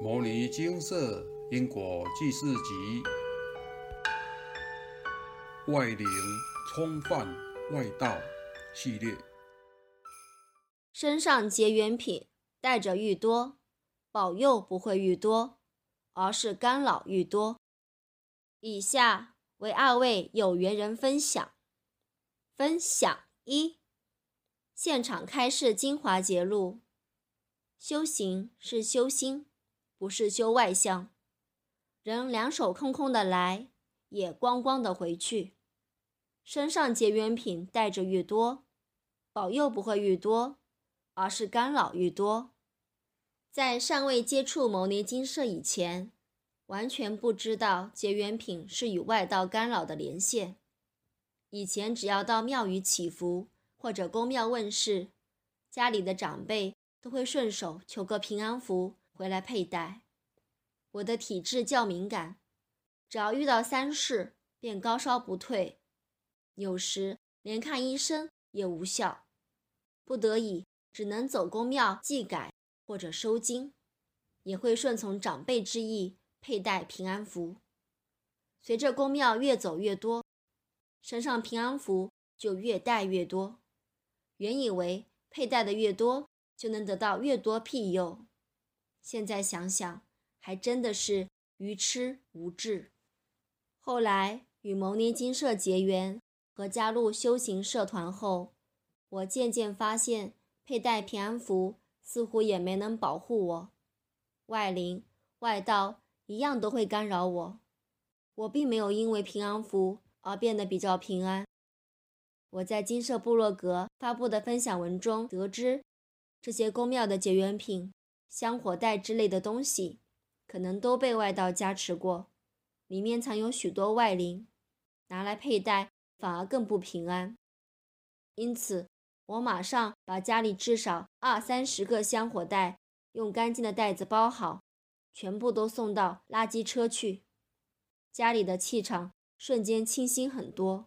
《摩尼金色因果记事集》外灵冲犯外道系列。身上结缘品带着愈多，保佑不会愈多，而是干扰愈多。以下为二位有缘人分享。分享一：现场开示精华节录。修行是修心。不是修外相，人两手空空的来，也光光的回去。身上结缘品带着越多，保佑不会越多，而是干扰越多。在尚未接触牟尼金舍以前，完全不知道结缘品是与外道干扰的连线。以前只要到庙宇祈福或者公庙问事，家里的长辈都会顺手求个平安符。回来佩戴。我的体质较敏感，只要遇到三事，便高烧不退，有时连看医生也无效，不得已只能走公庙祭改或者收经，也会顺从长辈之意佩戴平安符。随着公庙越走越多，身上平安符就越戴越多。原以为佩戴的越多，就能得到越多庇佑。现在想想，还真的是愚痴无智。后来与牟尼金舍结缘和加入修行社团后，我渐渐发现，佩戴平安符似乎也没能保护我，外灵、外道一样都会干扰我。我并没有因为平安符而变得比较平安。我在金舍部落格发布的分享文中得知，这些宫庙的结缘品。香火袋之类的东西，可能都被外道加持过，里面藏有许多外灵，拿来佩戴反而更不平安。因此，我马上把家里至少二三十个香火袋用干净的袋子包好，全部都送到垃圾车去。家里的气场瞬间清新很多，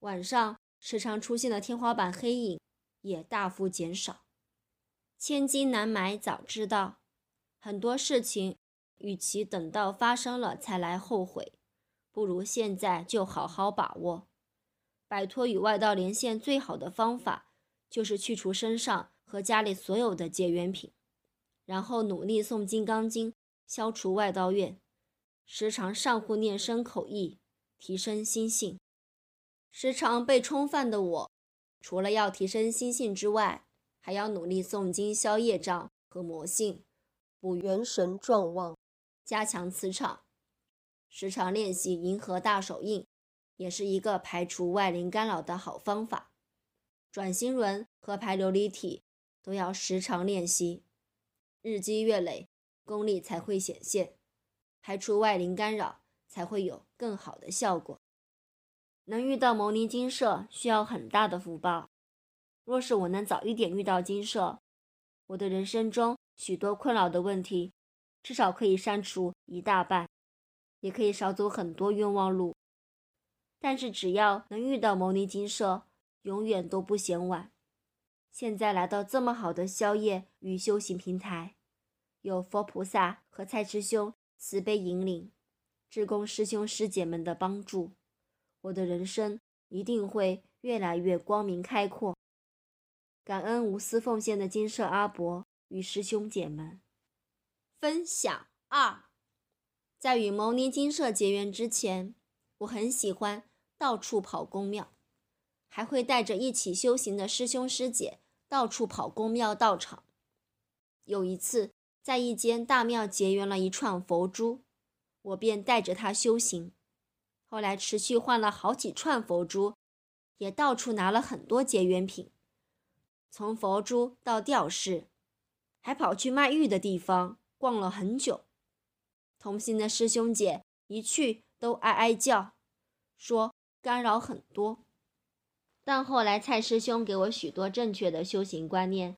晚上时常出现的天花板黑影也大幅减少。千金难买早知道，很多事情，与其等到发生了才来后悔，不如现在就好好把握。摆脱与外道连线最好的方法，就是去除身上和家里所有的结缘品，然后努力诵《金刚经》，消除外道怨，时常上护念身口意，提升心性。时常被冲犯的我，除了要提升心性之外，还要努力诵经消业障和魔性，补元神壮旺，加强磁场。时常练习银河大手印，也是一个排除外灵干扰的好方法。转心轮和排琉璃体都要时常练习，日积月累，功力才会显现，排除外灵干扰才会有更好的效果。能遇到牟尼金舍，需要很大的福报。若是我能早一点遇到金舍，我的人生中许多困扰的问题，至少可以删除一大半，也可以少走很多冤枉路。但是只要能遇到牟尼金舍，永远都不嫌晚。现在来到这么好的宵夜与修行平台，有佛菩萨和蔡师兄慈悲引领，志工师兄师姐们的帮助，我的人生一定会越来越光明开阔。感恩无私奉献的金舍阿伯与师兄姐们。分享二，在与牟尼金舍结缘之前，我很喜欢到处跑公庙，还会带着一起修行的师兄师姐到处跑公庙道场。有一次，在一间大庙结缘了一串佛珠，我便带着它修行。后来持续换了好几串佛珠，也到处拿了很多结缘品。从佛珠到吊饰，还跑去卖玉的地方逛了很久。同行的师兄姐一去都哀哀叫，说干扰很多。但后来蔡师兄给我许多正确的修行观念，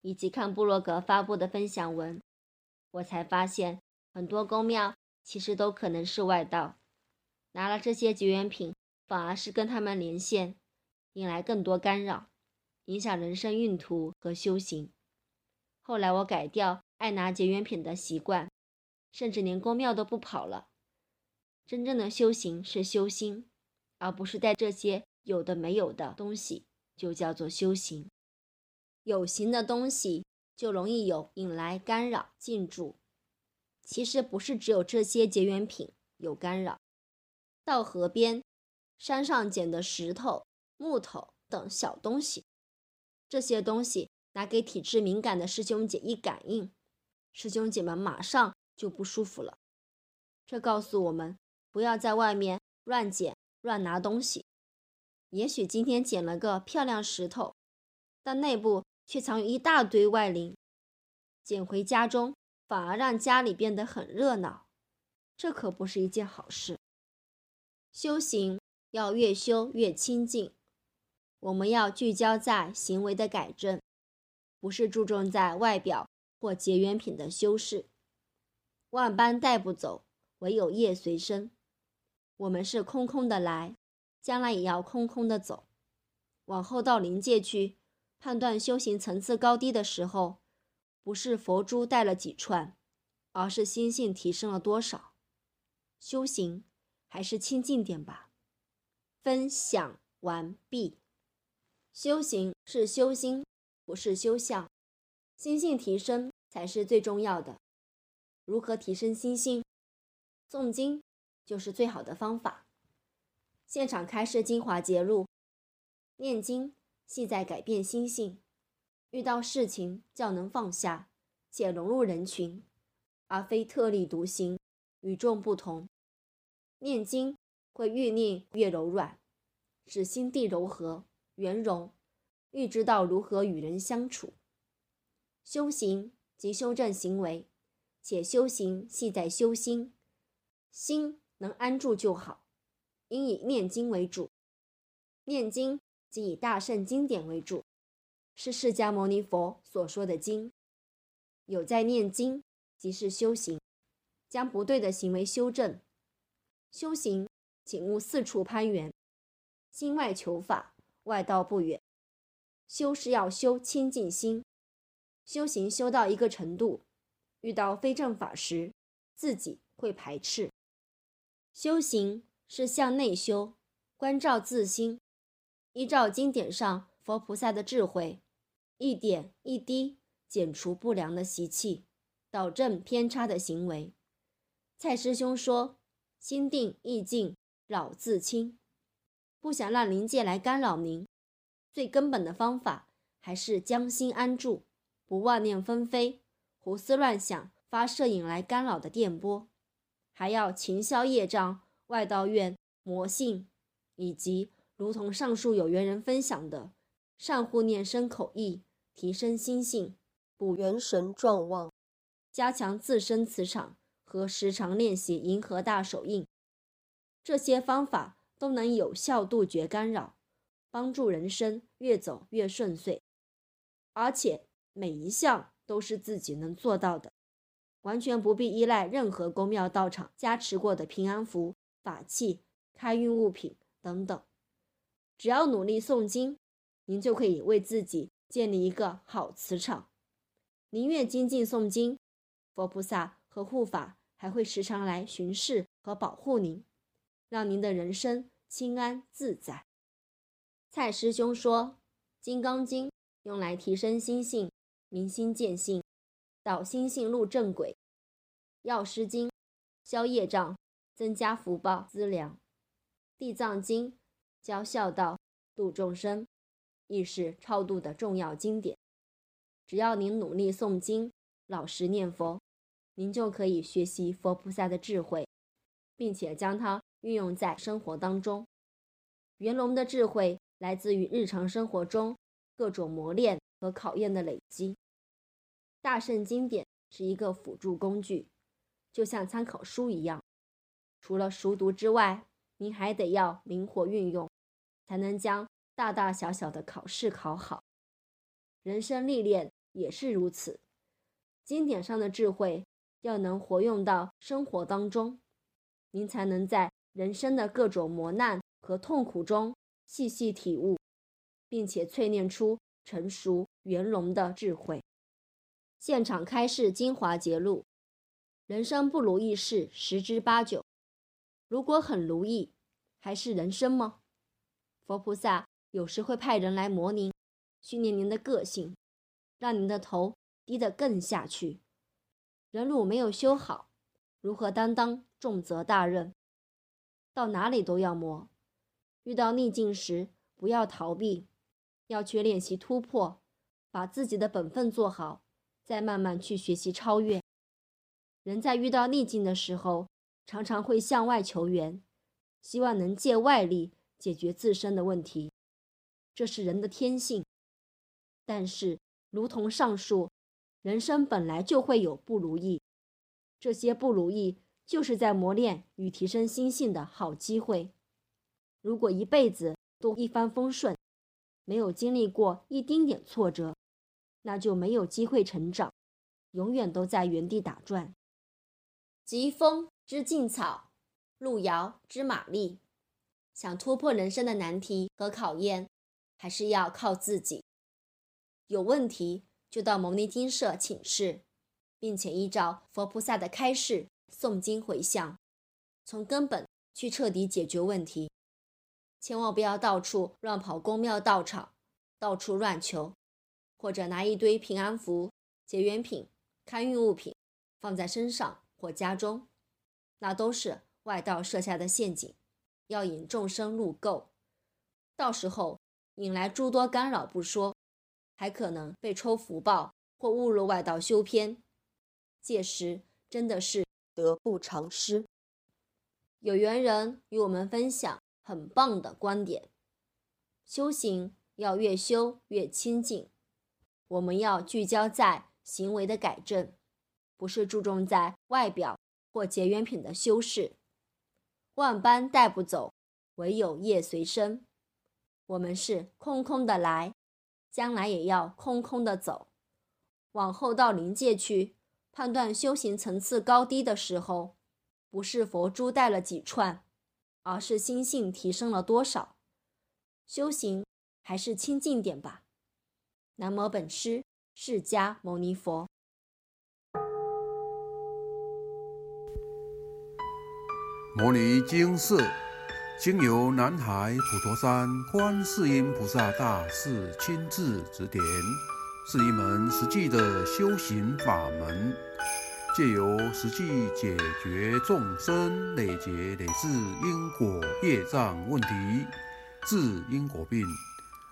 以及看布洛格发布的分享文，我才发现很多宫庙其实都可能是外道，拿了这些绝缘品，反而是跟他们连线，引来更多干扰。影响人生运途和修行。后来我改掉爱拿结缘品的习惯，甚至连宫庙都不跑了。真正的修行是修心，而不是带这些有的没有的东西，就叫做修行。有形的东西就容易有引来干扰进驻。其实不是只有这些结缘品有干扰，到河边、山上捡的石头、木头等小东西，这些东西拿给体质敏感的师兄姐一感应。师兄姐们马上就不舒服了，这告诉我们不要在外面乱捡乱拿东西。也许今天捡了个漂亮石头，但内部却藏有一大堆外灵，捡回家中反而让家里变得很热闹，这可不是一件好事。修行要越修越清净，我们要聚焦在行为的改正，不是注重在外表。或结缘品的修饰，万般带不走，唯有业随身。我们是空空的来，将来也要空空的走。往后到临界去判断修行层次高低的时候，不是佛珠带了几串，而是心性提升了多少。修行还是清净点吧。分享完毕。修行是修心，不是修相。心性提升才是最重要的。如何提升心性？诵经就是最好的方法。现场开示精华节录，念经系在改变心性。遇到事情较能放下，且融入人群，而非特立独行，与众不同。念经会愈念越柔软，使心地柔和圆融，预知道如何与人相处。修行即修正行为，且修行系在修心，心能安住就好。应以念经为主，念经即以大圣经典为主，是释迦牟尼佛所说的经。有在念经，即是修行，将不对的行为修正。修行，请勿四处攀缘，心外求法，外道不远。修是要修清净心。修行修到一个程度，遇到非正法时，自己会排斥。修行是向内修，关照自心，依照经典上佛菩萨的智慧，一点一滴减除不良的习气，导正偏差的行为。蔡师兄说：“心定意静，扰自清。”不想让灵界来干扰您，最根本的方法还是将心安住。不妄念纷飞，胡思乱想，发射引来干扰的电波，还要勤消业障、外道怨、魔性，以及如同上述有缘人分享的，善护念生口意，提升心性，补元神壮旺，加强自身磁场和时常练习银河大手印，这些方法都能有效杜绝干扰，帮助人生越走越顺遂，而且。每一项都是自己能做到的，完全不必依赖任何公庙道场加持过的平安符、法器、开运物品等等。只要努力诵经，您就可以为自己建立一个好磁场。您越精进诵经，佛菩萨和护法还会时常来巡视和保护您，让您的人生清安自在。蔡师兄说，《金刚经》用来提升心性。明心见性，导心性入正轨；药师经消业障，增加福报资粮；地藏经教孝道，度众生，亦是超度的重要经典。只要您努力诵经，老实念佛，您就可以学习佛菩萨的智慧，并且将它运用在生活当中。圆融的智慧来自于日常生活中各种磨练和考验的累积。大圣经典是一个辅助工具，就像参考书一样。除了熟读之外，您还得要灵活运用，才能将大大小小的考试考好。人生历练也是如此，经典上的智慧要能活用到生活当中，您才能在人生的各种磨难和痛苦中细细体悟，并且淬炼出成熟圆融的智慧。现场开示精华节录：人生不如意事十之八九，如果很如意，还是人生吗？佛菩萨有时会派人来磨您，训练您的个性，让您的头低得更下去。人如没有修好，如何担当重责大任？到哪里都要磨。遇到逆境时，不要逃避，要去练习突破，把自己的本分做好，再慢慢去学习超越。人在遇到逆境的时候，常常会向外求援，希望能借外力解决自身的问题，这是人的天性。但是，如同上述。人生本来就会有不如意，这些不如意就是在磨练与提升心性的好机会。如果一辈子都一帆风顺，没有经历过一丁点挫折，那就没有机会成长，永远都在原地打转。疾风知劲草，路遥知马力。想突破人生的难题和考验，还是要靠自己。有问题。就到牟尼金舍请示，并且依照佛菩萨的开示诵经回向，从根本去彻底解决问题。千万不要到处乱跑公庙道场，到处乱求，或者拿一堆平安符、结缘品、开运物品放在身上或家中，那都是外道设下的陷阱，要引众生入垢，到时候引来诸多干扰不说。还可能被抽福报或误入外道修偏，届时真的是得不偿失。有缘人与我们分享很棒的观点：修行要越修越清净，我们要聚焦在行为的改正，不是注重在外表或结缘品的修饰。万般带不走，唯有业随身。我们是空空的来。将来也要空空的走，往后到临界去判断修行层次高低的时候，不是佛珠带了几串，而是心性提升了多少。修行还是清净点吧。南无本师释迦牟尼佛。摩尼经寺。经由南海普陀山观世音菩萨大士亲自指点，是一门实际的修行法门，借由实际解决众生累劫累世因果业障问题，治因果病，